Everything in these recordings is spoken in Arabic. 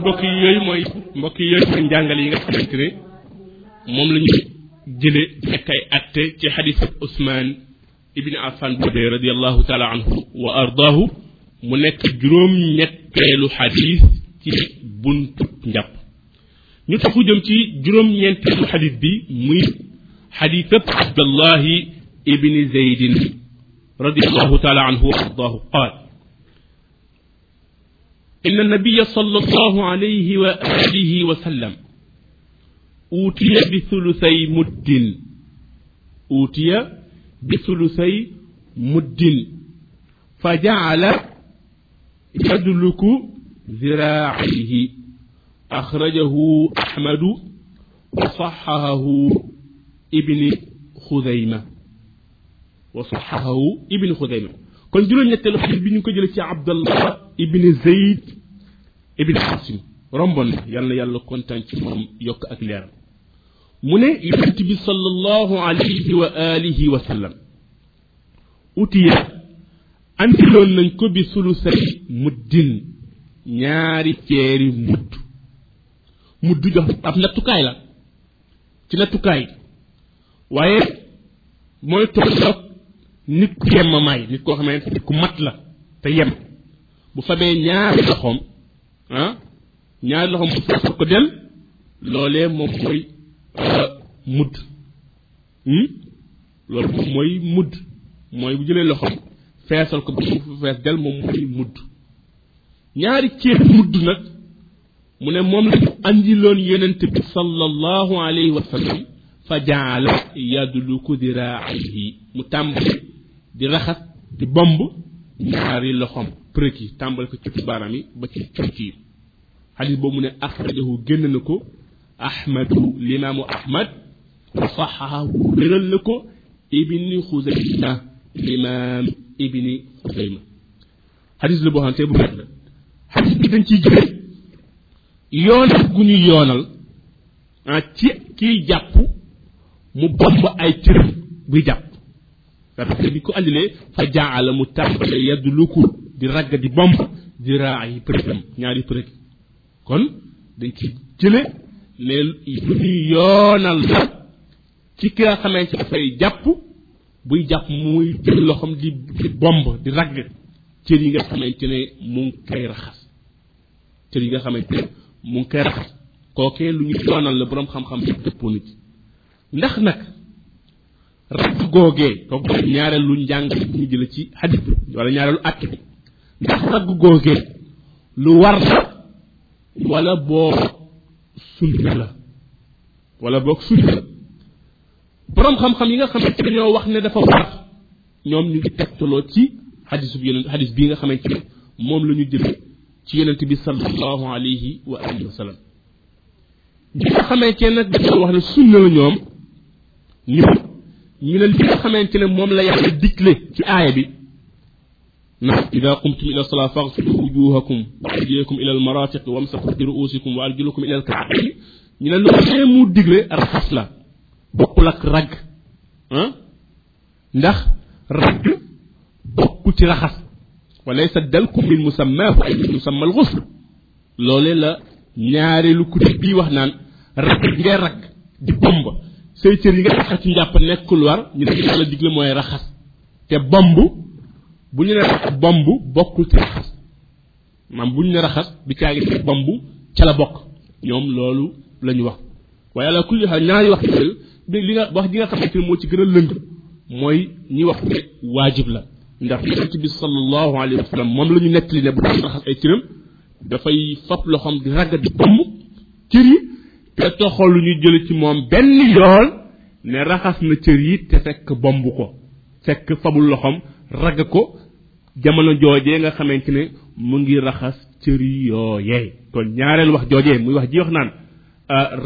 mbokk yi yooyu mooy mbokk yi yooyu mooy njàngale yi nga xamante ne moom la ñu jële nekk ay atte ci xadis Ousmane ibni Affan boobee radiallahu taala anhu wa ardaahu mu nekk juróom ñetteelu xadis ci buntu njàpp ñu taxu jëm ci juróom ñeenteelu xadis bi muy xadisab Abdallahi ibni Zeydin radiallahu taala anhu wa ardaahu qaal إن النبي صلى الله عليه وآله وسلم أوتي بثلثي مد. أوتي بثلثي مد. فجعل يدلك ذراعيه. أخرجه أحمد وصححه ابن خزيمة وصححه ابن خزيمة xadis bi ñu ko jëlee ci abdallah ibni zeyd ibni xasim rombon na yàlla kontaan ci moom yokk ak leeram. Mu ne yonent bi sallallahu alayhi wa alihi wa sallam utiya nañ ko bi sulusay muddin ñaari ceeri mudd. Mudd jox ab nattukaay la ci nattukaay. Waaye mooy tolloog nit ku yem may nit koo xamante nit ku mat la te yem. Bu fabee ñaari loxoom ah ñaari loxoom bu ko del loolee moom mooy mudd loolu moom mooy mudd mooy bu jëlee loxoom feesal ko ba mu fees del moom mooy mudd ñaari ceeb mudd nag mu ne moom la ñu andiloon yonent bi sallallahu alayhi wa sallam fa jaala yadluku diraahi mu tàmbali di raxas di bomb ñaari loxom përëk yi tàmbali ko ci baaraam yi ba ci conc yi. Xadis boobu ne axrajahu génn na ko ahmadu limaamu wéral na ko ibni xusayma ibni xusayma xadis la boo xam te bu la. Xadis bi dañ ciy jële yoonal gu ñu yoonal ah ci kiy jàpp mu bomb ay cërëm buy jàpp. Parce que bi ko fa jaala mu tàmbale yaddu luku di ragg di bomb di raa yi përëgam ñaari përëg kon dañ ci jële ne lu ñuy yoonal la ci ki nga xamante dafay jàpp buy jàpp muy jël loxom di di bomb di ragg. Cër yi nga xamante ne mu ngi koy raxas. Cër yi nga xamante ne mu ngi koy raxas. Kookee lu ñu yoonal la boroom xam-xam bi dëppoo ci. Ndax nag ragg googee kooku ñaareelu njàng ñu jële ci bi wala ñaareelu àtt bi ndax ragg googee lu war la wala boog sunna la wala boog sunna la. Boroom xam-xam yi nga xamante dañoo wax ne dafa war ñoom ñu ngi tegtaloo ci xadis bi yonent xadis bii nga xamante ne moom la ñu jële ci yonent bi sallallahu alayhi wa alihi wa sallam. Ñi nga ne la ñoom ñu ñu ne li nga xamante ne moom la yàlla digle ci aaya bi نح إذا قمتم إلى الصلاة فاغسلوا وجوهكم وأيديكم إلى المرافق وامسحوا برؤوسكم وأرجلكم إلى الكعبين. من لو خيمو ديغلي رخص لا بوك لاك راغ ها نخ راغ بوك تي رخص وليس دلكم من مسمى أي مسمى الغسل لولي لا نياري لو كوتي بي واخ نان راغ ديغي راغ دي بومبا سيتير ييغا خاتي نياب نيكول وار ني ديغلا ديغلي موي رخص تي بومبو bu ñu ne bomb bokkul ci raxas maam bu ñu ne raxas bi caa ngi ci bomb ca la bokk ñoom loolu la ñu wax waaye ala kulli xaal ñaari wax yooyu li nga wax ji nga xamante ne moo ci gën a lëng mooy ñi wax ne waajib la ndax yonent bi sallallahu alayhi wa sallam moom la ñu nettali ne bu daan raxas ay cëram dafay fab loxoom di ragga di bomb cër yi te toxalu ñu jële ci moom benn yoon ne raxas na cër yi te fekk bomb ko fekk fabul loxoom ragg ko jamono joojee nga xamante ne mu ngi raxas cër yi yooyee. Kon ñaareel wax joojee muy wax ji wax naan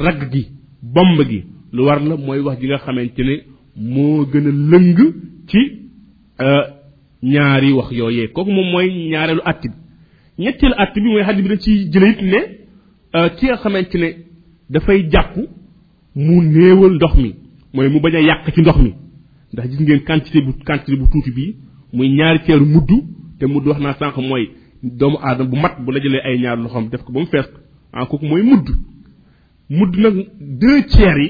ragg gi bomb gi lu war la mooy wax ji nga xamante ne moo gën a lëng ci ñaari wax yooyee. Kooku moom mooy ñaareelu att bi. Ñetteelu att bi mooy xadis bi da ci jële it ne ki nga xamante ne dafay jàpp mu néewal ndox mi mooy mu bañ a yàq ci ndox mi. Ndax gis ngeen quantité bu quantité bu tuuti bii muy ñaari ceeru mudd te mudd wax naa sànq mooy doomu aadama bu mat bu la jëlee ay ñaar loxoom def ko ba mu fees ah kooku mooy mudd mudd nag deux tiers yi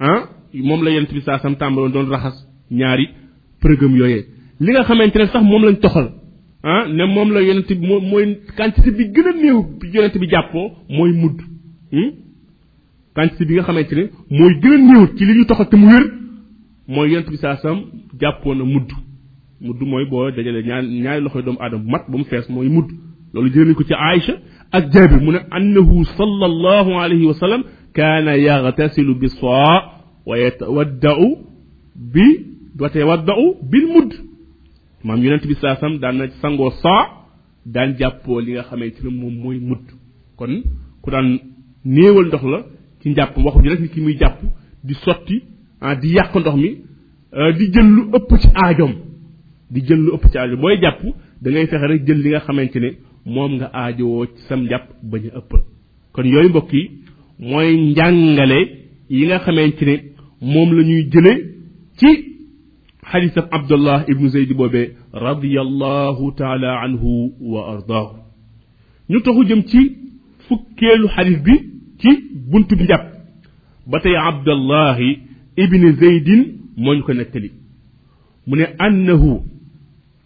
ah moom la yent bi sam tàmbaloon doon raxas ñaari përëgëm yooyee. Li nga xamante ne sax moom lañ toxal ah ne moom la yonent bi moo mooy quantité bi gën a néew yonent bi jàppoo mooy mudd quantité bi nga xamante ne mooy gën a néew ci li ñu toxal te mu wér mooy yonent bi sam jàppoo na mudd mudd mooy boo dajale ñaar ñaari loxoy doomu aadama bu mat ba mu fees mooy mudd loolu jëlee ko ci Aïcha ak Jaabir mu ne annahu sallallahu alayhi wa sallam kaana yagtasilu bi saa wa yatawaddau bi wa tawaddau bil mudd maam yonent bi saa sam daan na sangoo saa daan jàppoo li nga xamante ne moom mooy mudd kon ku daan néewal ndox la ci njàpp waxuñu rek ni ki muy jàpp di sotti ah di yàq ndox mi di jël lu ëpp ci aajoom di jël lu ëpp ci aajoom booy jàpp da ngay fexe rek jël li nga xamante ne moom nga aajowoo ci sam njàpp bañ a ëppal kon yooyu mbokk yi mooy njàngale yi nga xamante ne moom la ñuy jële ci xadisab abdullah ibnu zeydi boobee radiallahu taala anhu wa ardaahu ñu taxu jëm ci fukkeelu xadis bi ci buntu bi njàpp ba tey abdallahi ibni zeydin moo ñu ko nettali mu ne annahu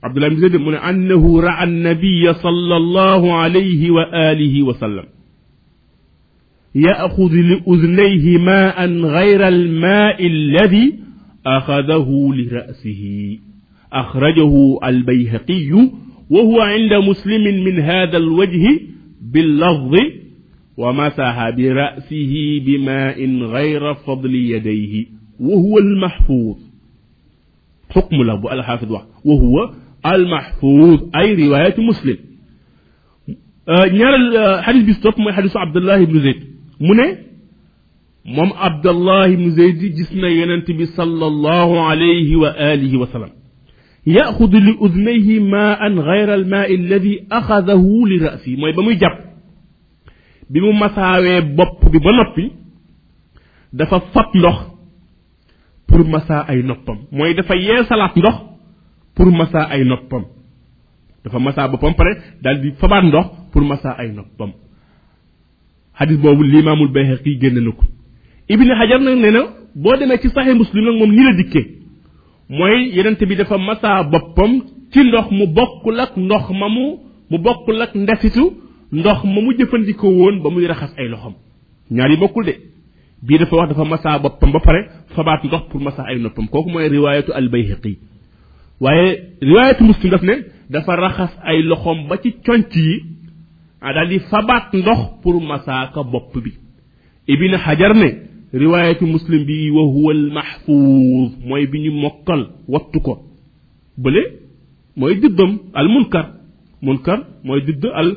ibni zeydin mu ne annahu raa annabiya sallallahu alayhi wa alihi wa sallam يأخذ لأذنيه ماء غير الماء الذي أخذه لرأسه. أخرجه البيهقي وهو عند مسلم من هذا الوجه باللفظ ومسح برأسه بماء غير فضل يديه وهو المحفوظ. حكم له الحافظ وهو المحفوظ أي رواية مسلم. نرى الحديث بستوب من حديث عبد الله بن زيد. من مم عبد الله بن زيد جسنا ينتمي صلى الله عليه وآله وسلم يأخذ لأذنيه ماء غير الماء الذي أخذه لرأسه. ما يبقى مجب بممساوي بب بمنطي دفا فطلخ pour massa ay noppam. Moy dafa yeesalat ndox pour masaa ay noppam dafa masaa boppam pare daal di fabaat ndox pour masaa ay noppam xadis boobu limaamul bayhaqi génn na ko ibni xajar nag nee na boo demee ci saxee muslim nag moom ni la dikkee mooy yenente bi dafa masaa boppam ci ndox mu bokkul ak ndox ma mu mu bokkul ak ndox ma mu jëfandikoo woon ba muy raxas ay loxam ñaar yi de bii dafa wax dafa masaa boppam ba pare fabaat ndox pour masaa ay noppam kooku mooy riwaayatu al bayhaqi waaye riwaayatu muslim daf ne dafa raxas ay loxoom ba ci conc yi ah daal di fabaat ndox pour masaaka bopp bi ibn xajar ne riwaayatu muslim bi wa huwa al mahfuuz mooy bi ñu mokkal wattu ko bële mooy diddam al munkar munkar mooy didd al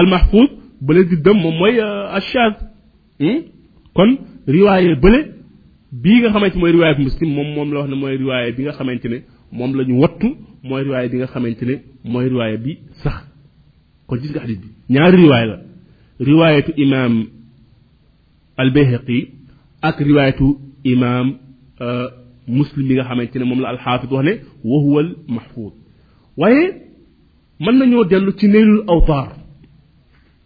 al mahfuuz bële diddam moom mooy al shaaz kon riwaaye bële bii nga xamante mooy riwaayatu muslim moom moom la wax ne mooy riwaaye bi nga xamante ne moom la ñu wattu mooy riwaaye bi nga xamante ne mooy riwaaye bi sax kon gis nga xadis bi ñaari riwaay la riwaayatu imaam al bayhaqi ak riwaayatu imaam muslim bi nga xamante ne moom la alxaafid wax ne wa huwa al mahfud waaye mën nañoo dellu ci neylul awtaar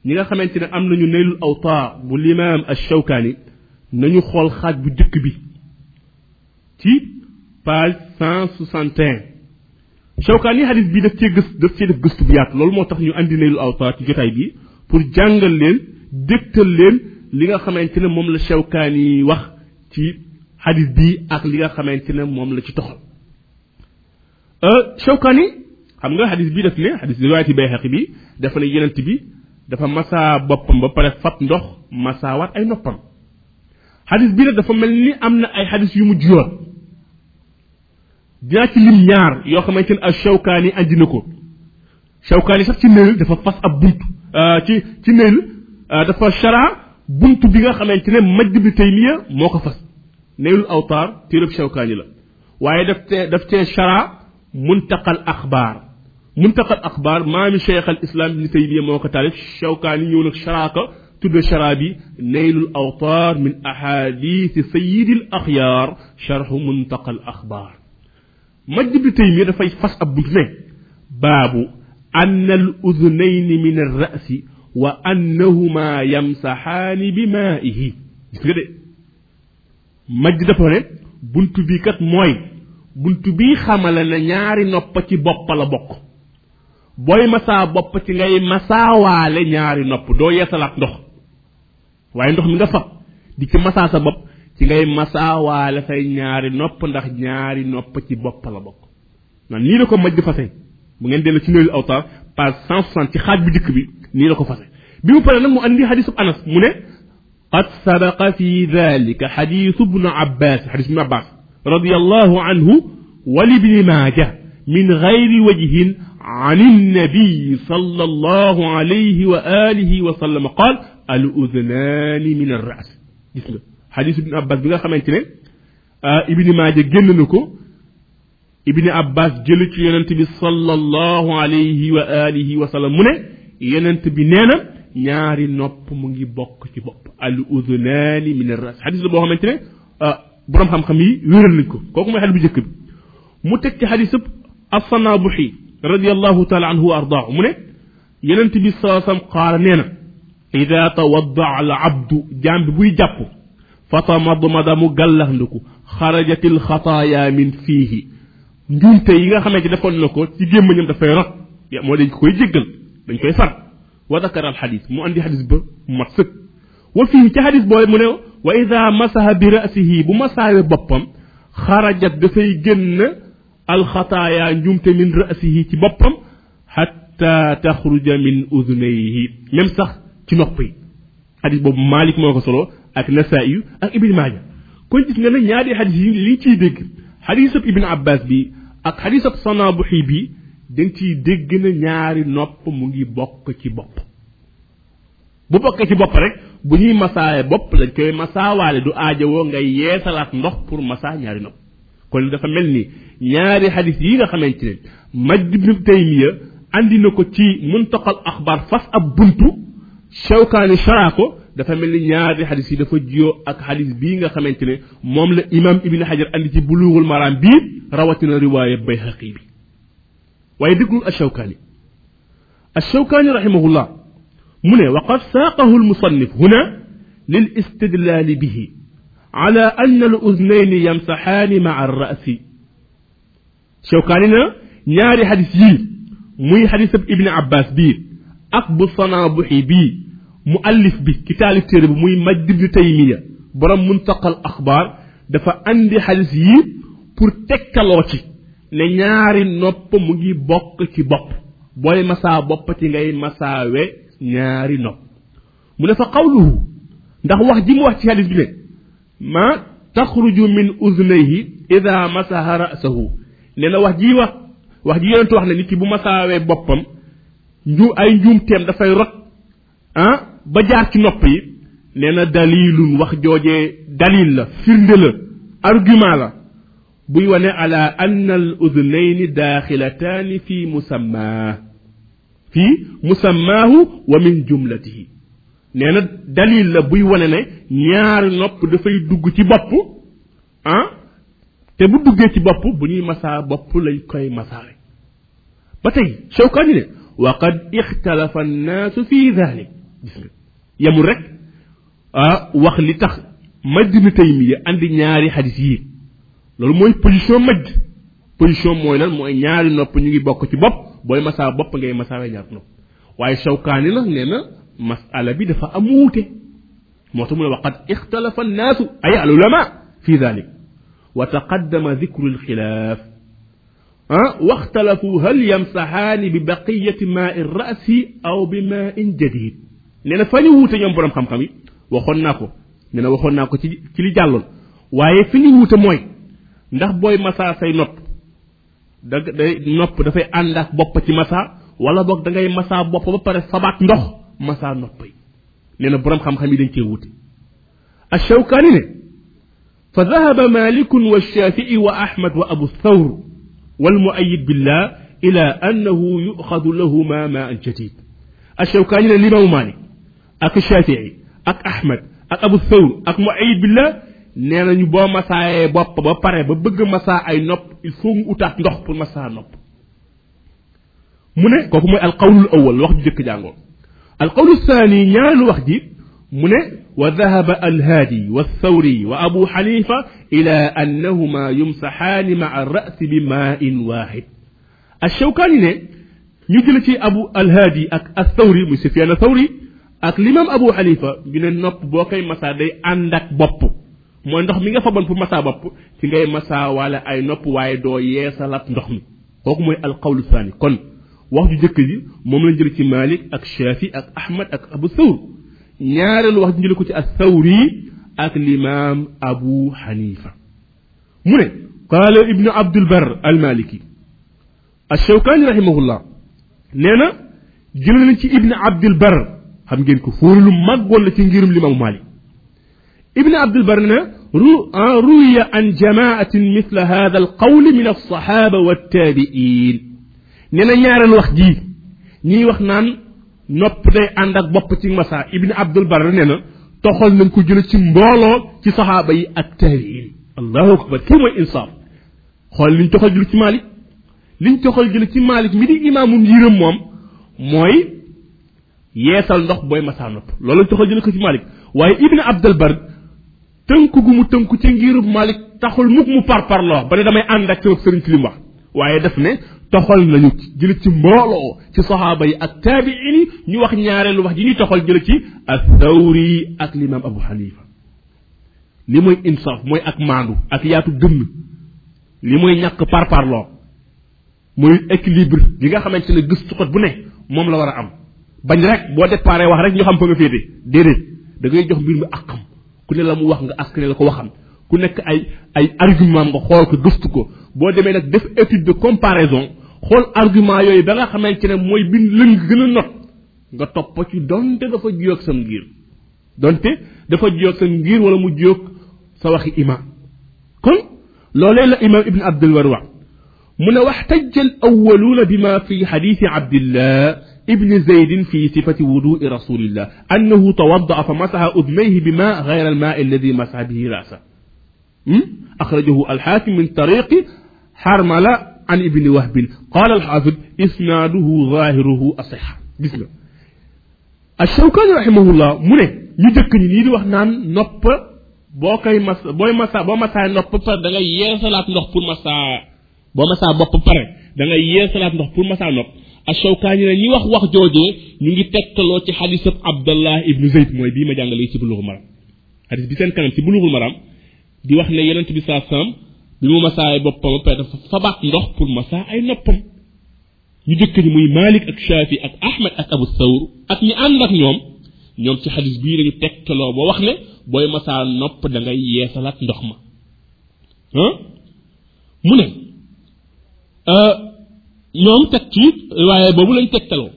ñi nga xamante ne am nañu neylul awtaar bu limaam al shawkaani nañu xool xaaj bu jëkk bi ci page cent soixante et un shawkaani xadis bi daf cee gës daf cee def gëstu bu yaatu loolu moo tax ñu andi neylul awtaar ci jotaay bi pour jàngal leen dégtal leen li nga xamante ne moom la shawkaani wax ci xadis bi ak li nga xamante ne moom la ci toxal shawkaani xam nga xadis bi daf ne xadis riwaayati bayhaqi bi dafa ne yenent bi dafa masaa boppam ba pare fat ndox masaawaat ay noppam xadis bi nag dafa mel ni am na ay xadis yu mujj yoon dinaa ci lim ñaar yoo xamante ne ak shawkaani andi na ko shawkaani sax ci néel dafa fas ab bunt ci ci néel dafa shara bunt bi nga xamante ne majd bi taymiya moo ko fas neylul awtaar téereb shawkaani la waaye daf tee daf tee shara muntaqal axbaar muntaqal axbaar maami cheikh al islam ibni taymiya moo ko taalif shawkaani ñëw nag sharaaka bi neylul awtaar min ahadith sayidi al axyaar sharxu muntaqal axbaar مجد بتيمية فاي فاس أبوزنين باب أن الأذنين من الرأس وأنهما يمسحان بمائه مجد مجد فاين بنت بيكات موي بنت بي خمال نياري نبتي بقى لبقى boy masa bop ci ngay masa walé ñaari nopp do yéssalat ndox. Waye ndox mi nga fa di ci masa sa bop ci ngay masaawaale say ñaari nopp ndax ñaari nopp ci bopp la bokk nan nii la ko majj fase bu ngeen dellu ci néew awtar page 160 ci xaaj bi dikk bi nii la ko fase bi mu pare nag mu andi xadisu anas mu ne سبق في ذلك حديث ابن عباس حديث ابن عباس رضي الله عنه ولابن ماجه من غير وجه عن النبي صلى الله عليه وآله وسلم قال الأذنان من الرأس xadisu ibnu abbas bi nga xamante ne ibni maaja génn na ko ibni abbas jëli ci yonent bi sallallahu alayhi wa alihi wa sallam mu ne yonent bi nee na ñaari nopp mu ngi bokk ci bopp al udunaani min arras xadis la boo xamante ne borom xam-xam yi wéral nañ ko kooku mooy xel bu njëkk bi mu teg ci xadis ëpp asana buxi radiallahu taala anhu wa ardaahu mu ne yonent bi saa sam qaala nee na ida tawadda al abdu jaam bi buy jàpp فتمضمض مغلخ نكو خرجت الخطايا من فيه نجونت ييغا خامي دي دافون نكو سي جيم نيم دافاي رات مو دي كوي جيغل دنج كوي فات وذكر الحديث مو اندي حديث ب مسك وفيه تي حديث بو مو نيو واذا مسح براسه بمصاوي بوبام خرجت دافاي ген الخطايا نجونت من راسه تي بوبام حتى تخرج من اذنيه ميم صح تي نوبي حديث بو مالك مكو سولو ak nasaayu ak ibn maaja. Kon gis nga ne ñaari xadis yi li ciy dégg xadisab ibn abbas bi ak xadisab sanabuxi bi da nga ciy dégg na ñaari nopp mu ngi bokk ci bopp. Bu bokkee ci bopp rek bu ñuy masaaye bopp lañ koy masaawaale du aajowoo ngay yeesalaat ndox pour masaa ñaari nopp. Kon dafa mel ni ñaari xadis yi nga xamante ne majd ibnu taymiya andi ko ci muntaqal axbaar fas ab buntu shawkaani sharaa dafa mel ni ñaari xadis yi dafa jiyoo ak xadis bii nga xamante ne moom la imam ibni xajar andi ci buluugul maraam bii rawatina riwaaya bayhaqi bi waaye déglul ashawkaani ashawkaani rahimahullah mu ne waqad saaqahu almusannif huna lil istidlaali bihi على أن الأذنين يمسحان مع الرأس شوكاننا نياري حديث يي موي حديث ابن عباس بي أقب الصنابحي بي مؤلف بي كتاب تيرب موي مجد بن تيمية برام منتقى الأخبار دفا عندي حديث يي pour tekkaloo ci ne ñaari nopp mu ngi bokk ci bopp booy masaa bopp ci ngay masaawe ñaari nopp mu ne fa qawluhu ndax wax ji mu wax ci hadis bi ne ma taxruju min uznayhi ida masaha ra'sahu nee na wax ji wax wax ji yonent wax ne nit ki bu masaawee boppam nju ay njuumteem dafay rot ah ba jaar ci nopp yi nee na dalilun wax joojee dalil la firnde la argument la buy wane ala anna al udnayni daaxilataani fi musammaa fi musammaahu wa min jumlatihi nee na dalil la buy wane ne ñaari nopp dafay dugg ci bopp ah te bu duggee ci bopp bu ñuy masaa bopp lañ koy masaare ba tey shawkaani ne qad ixtalafa annaasu fi dalik gis nga yemul rek ah wax li tax majd ibn taymiya andi ñaari xadis yi loolu mooy position majd position mooy lan mooy ñaari nopp ñu ngi bokk ci bopp booy masaa bopp ngay masaare ñaar nopp waaye shawkaani nag nee na masala bi dafa am wuute moo tax mu ne waqad ixtalafa annaasu ay al ulama fi dalik wa taqaddama dikru alxilaaf ah yamsaxaani bi baqiyati maai rasi aw bi maain jadid nee na fa ñu wuute ñoom borom xam-xam yi waxoon naa ko nee na waxoon naa ko ci ci li jàlloon waaye fi ñu wuute mooy ndax booy masaa say nopp da day nopp dafay ànd ak bopp ci masaa wala boog da ngay masaa bopp ba pare fabaat ndox masaa nopp yi nee na borom xam-xam yi dañ cee wuute الشوكاني ne فذهب مالك والشافعي وأحمد وأبو الثور والمؤيد بالله إلى أنه يؤخذ لهما ماء جديد الشوكاني الإمام مالك أك الشافعي أك أحمد أك أبو الثور أك مؤيد بالله nee nañu boo bopp ba pare ba bëgg masaa ay nopp il faut mu utaat ndox pour masaa nopp mu ne kooku mooy alqawlul awal wax ju jëkk jàngoo القول الثاني ñaan wax ji mu ne وذهب الهادي والثوري وأبو حنيفة إلى أنهما يمسحان مع الرأس بماء واحد الشوكاني ne ñu jël ci abu alhaadi ak athawri muy sufyan athawri ak limam abu xanifa ñu ne nopp boo koy masa day ànd ak bopp mooy ndox mi nga faboon pour masa bopp ci ngay masa wala ay nopp waaye doo yeesalat ndox mi kooku mooy alqawlu thani kon wax ju jëkk ji moom lañ jël ci malik ak shafi ak ahmad ak abu thawr ñaareelu wax ju jël ko ci athawri ak limam abu xanifa mu ne qaala ibnu abdul bar almaliki الشوكاني رحمه الله نينا جلنا ci ابن عبد البر xam ngeen ko fóoru lu màggoon la ci ngirum limam malik ibn abdul bar ne روي عن جماعة مثل هذا القول من الصحابة والتابعين نينا ñaaral wax ji ñi wax naan nopp day ànd ak bopp ci masa ibn abdul bar nee na toxal nañ ko jële ci mbooloo ci saxaaba yi ak tabiin allahu akbar kii mooy insaaf xool liñ toxal jële ci malik liñ toxal jële ci malik mi di imaamum yiram moom mooy yeesal ndox booy masaa nopp. Loolu lañ toxal jële ko ci malik waaye ibn abdul bar tënku gu mu tënku ci ngirub malik taxul mukk mu par parloo ba ne damay ànd ak sama sëriñ ci wax. Waaye def ne toxal nañu jële ci mbooloo ci saxaaba yi ak taabiin ñu wax ñaareelu wax ji ñuy toxal jële ci athawri ak limaam abu xanifa li mooy insaf mooy ak maandu ak yaatu dënn. Li mooy ñàkk par parloo muy équilibre bi nga xamante ne gëstukat bu ne moom la war a am. Bañ rek boo déparé wax rek ñu xam fa nga féete déedéet da ngay jox mbir mi ak xam ku ne la mu wax nga askane la ko waxam ku nekk ay ay argument nga xool ko gëstu ko boo demee nag def étude de comparaison xool argument yooyu ba nga xamante ne mooy bin lëng gën a not nga topp ci donte dafa jiyoog sam ngir donte dafa jiyoog sa ngir wala mu jiyoog sa waxi imam kon loolee la imam ibn abdul war wax من واحتج الأولون بما في حديث عبد الله ابن زيد في صفة وضوء رسول الله أنه توضأ فمسح أذنيه بماء غير الماء الذي مسح به رأسه. أخرجه الحاكم من طريق حرملة عن ابن وهب. قال الحافظ إسناده ظاهره أصح. الله. الشوكاني رحمه الله من يجك نيدي وحنان نوب بوكاي مس بوي مسا بو مسا نوب با دا يسالات نوب pour مسا boo masaa bopp pare da ngay yeesalaat ndox pour الشوكان لي واخ واخ جوجي نيغي تيتلو سي حديث عبد الله ابن زيد موي بي ما جانغالي سي بلوغ مرام حديث بي سين كانم سي بلوغ مرام دي واخ ني يونس بي صلى الله عليه وسلم بي مساي بوبو بيت فباك ندوخ بول مسا اي نوبام ني ديك ني موي مالك اك شافي اك احمد اك ابو الثور اك ني اندك نيوم نيوم سي حديث بي لي تيتلو بو واخ ني بوي مسا نوب دا غاي ييسالات ندوخ ها مو ني ñoom teg ci riwaaye boobu lañ tegtaloo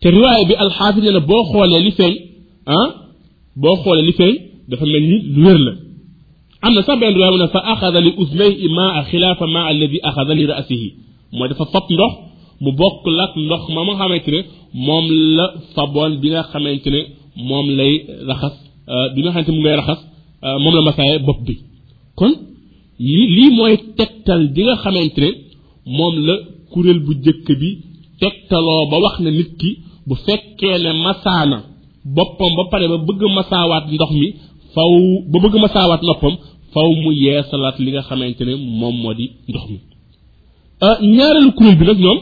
te riwaaye bi alxaafis ne na boo xoolee li feeñ ah boo xoolee li feeñ dafa mel ni lu wér la am na sax benn riwaaye mu ne fa axada li usnay maa xilaafa maa alladi axada li raasihi mooy dafa fab ndox mu bokk lak ndox ma nga xamante ne moom la faboon bi nga xamante ne moom lay raxas bi nga xamante mu ngay raxas moom la masaaye bopp bi kon lii lii mooy tegtal bi nga xamante ne moom la kuréel bu jëkk bi tegtaloo ba wax ne nit ki bu fekkee ne masaana boppam ba pare ba bëgg masaawaat ndox mi faw ba bëgg masaawaat noppam faw mu yeesalaat li nga xamante ne moom moo di ndox mi ñaareelu kuréel bi nag ñoom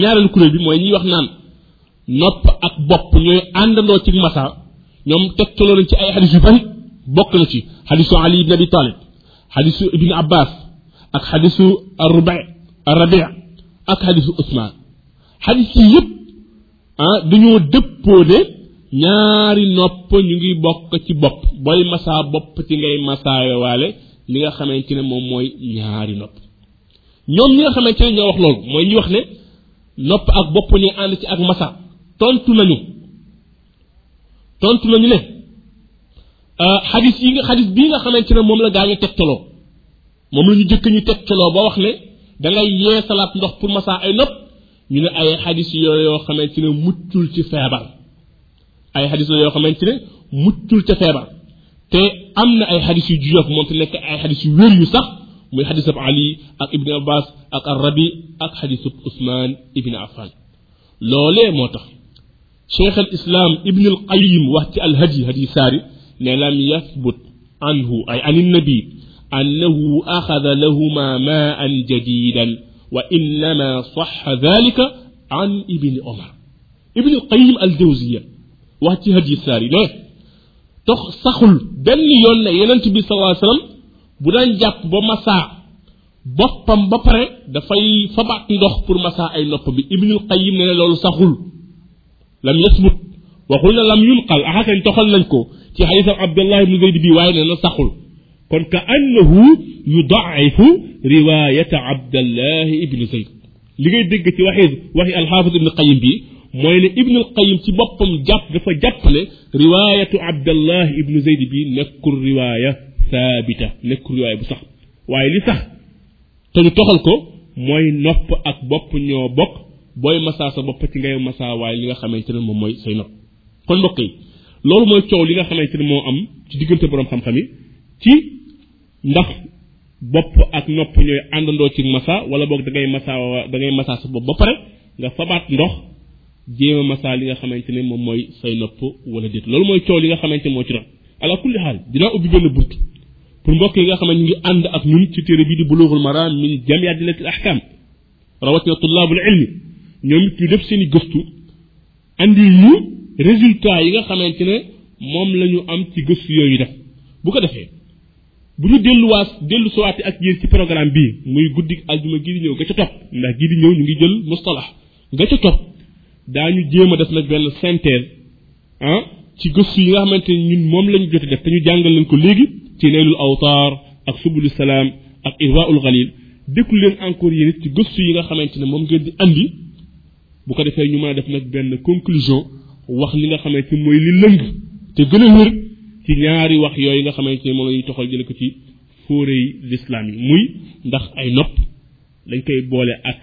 ñaareelu kuréel bi mooy ñuy wax naan nopp ak bopp ñooy àndandoo ci masa ñoom tegtaloo nañ ci ay xadis yu bari bokk na ci xadisu ali ibn abi talib xadisu ibn abbas ak xadisu arrubai arrabia ak xadisu Usmaan. Xadis yi yëpp ah dañoo dëppoo ne ñaari nopp ñu ngi bokk ci bopp. Booy masaa bopp ci ngay masaawaale li nga xamante ne moom mooy ñaari nopp. Ñoom ñi nga xamante ne ñoo wax loolu mooy ñu wax ne nopp ak bopp ñu ànd ci ak masa. Tontu nañu. Tontu nañu ne xadis yi nga xadis bii nga xamante ne moom la gaa ñu tegtaloo. Moom la ñu jëkk ñu tegtaloo ba wax ne da ngay yeesalaat ndox pour masaa ay nopp ñu ne ay xadis yooyu yoo xamante ne muccul ci feebar ay xadis la yoo xamante ne muccul ca feebar te am na ay xadis yu juyof moom te nekk ay xadis yu wér yu sax muy xadisab ali ak ibni abbas ak arabi ak xadisub usman ibni affan loolee moo tax cheikh al islam ibn al qayyim wax ci al hadi hadi saari ne lam yathbut anhu ay an nabi أنه أخذ لهما ماء جديدا وإنما صح ذلك عن ابن عمر. ابن القيم الجوزية واتي هدي الساري لا تخ سخل بن يون يونت بي صلى الله عليه وسلم بودان جاب با مسا بوبام با بري دا فاي فبات ندوخ pour مسا أي نوب بي. ابن القيم ne lolu saxul lam yasbut waxul lam yunqal axakan toxal nañ ko ci hadith abdullah ibn zayd bi waaye ne na saxul قل كأنه يضعف رواية عبد الله ابن زيد لغاية دقة واحد وهي الحافظ ابن القيم بي موين ابن القيم في بطم جاب دفا جاب رواية عبد الله ابن زيد بي نك الرواية ثابتة نك الرواية بصح وهي لصح تني تخلقه موي نوب اك بوب نيو بوك بوي مسا سا بوب تي غاي مسا واي ليغا خامتيني مو موي سي نوب كون بوكي لول موي تيو ليغا خامتيني مو ام سي ديغنت بروم خام خامي ci ndax bopp ak nopp ñooy àndandoo ci masa wala boog da ngay masa da ngay massa sa bopp ba pare nga fabaat ndox jéem a masa li nga xamante ne moom mooy say nopp wala déet. Loolu mooy coow li nga xamante moo ci doon. Ala kulli xaal dinaa ubbi benn bunt pour mbokk yi nga ñu ngi ànd ak ñun ci téere bii di bulughul maram min jami adillati al ahkam rawatina tullabul ilmi. Ñoom it ñu def seen gëstu andi ñu résultat yi nga xamante ne moom la ñu am ci gëstu yooyu def. Bu ko defee bu ñu delluwaat dellu sowaate ak yéen ci programme bii muy guddi aljuma gii di ñëw ga ca topp ndax gii di ñëw ñu ngi jël mustalax ga ca topp daañu jéem a def nag benn synthèse ah ci gëstu yi nga xamante ni ñun moom lañu jote def te ñu jàngal leen ko léegi ci naylul awtaar ak subulu salaam ak irwaul galil déglu leen encore yéen ci gëstu yi nga xamante ne moom ngeen di andi. Bu ko defee ñu mën a def nag benn conclusion wax li nga xamante mooy li lëng te gën ci ñaari wax yooyu nga xamante ne moom la ñuy toxal jële ko ci fóore yi lislaam yi muy ndax ay nopp dañ koy boole ak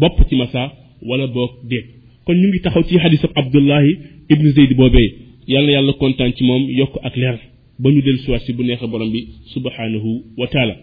bopp ci masa wala boog déet. Kon ñu ngi taxaw ci xadisab abdullahi ibnu zeyd boobee. Yàlla yàlla kontaan ci moom yokk ak leer ba ñu del suwaat si bu neexee borom bi subhanahu wa taala.